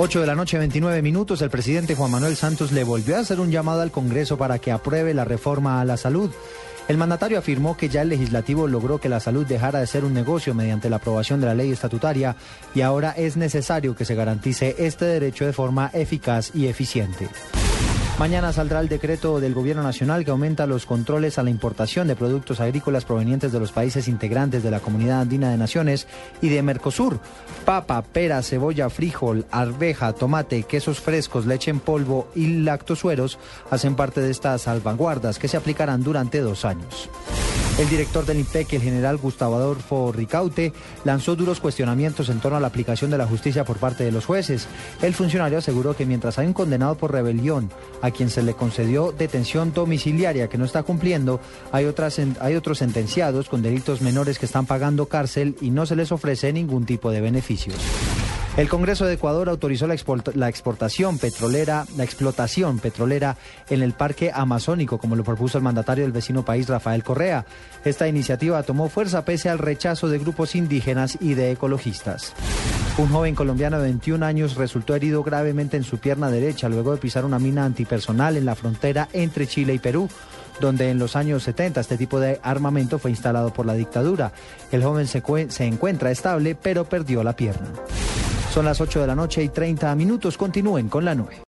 8 de la noche, 29 minutos, el presidente Juan Manuel Santos le volvió a hacer un llamado al Congreso para que apruebe la reforma a la salud. El mandatario afirmó que ya el legislativo logró que la salud dejara de ser un negocio mediante la aprobación de la ley estatutaria y ahora es necesario que se garantice este derecho de forma eficaz y eficiente. Mañana saldrá el decreto del Gobierno Nacional que aumenta los controles a la importación de productos agrícolas provenientes de los países integrantes de la Comunidad Andina de Naciones y de Mercosur. Papa, pera, cebolla, frijol, arveja, tomate, quesos frescos, leche en polvo y lactosueros hacen parte de estas salvaguardas que se aplicarán durante dos años. El director del INPEC, el general Gustavo Adolfo Ricaute, lanzó duros cuestionamientos en torno a la aplicación de la justicia por parte de los jueces. El funcionario aseguró que mientras hay un condenado por rebelión a quien se le concedió detención domiciliaria que no está cumpliendo, hay, hay otros sentenciados con delitos menores que están pagando cárcel y no se les ofrece ningún tipo de beneficios. El Congreso de Ecuador autorizó la, exportación petrolera, la explotación petrolera en el parque amazónico, como lo propuso el mandatario del vecino país, Rafael Correa. Esta iniciativa tomó fuerza pese al rechazo de grupos indígenas y de ecologistas. Un joven colombiano de 21 años resultó herido gravemente en su pierna derecha luego de pisar una mina antipersonal en la frontera entre Chile y Perú donde en los años 70 este tipo de armamento fue instalado por la dictadura. El joven se encuentra estable, pero perdió la pierna. Son las 8 de la noche y 30 minutos. Continúen con la nube.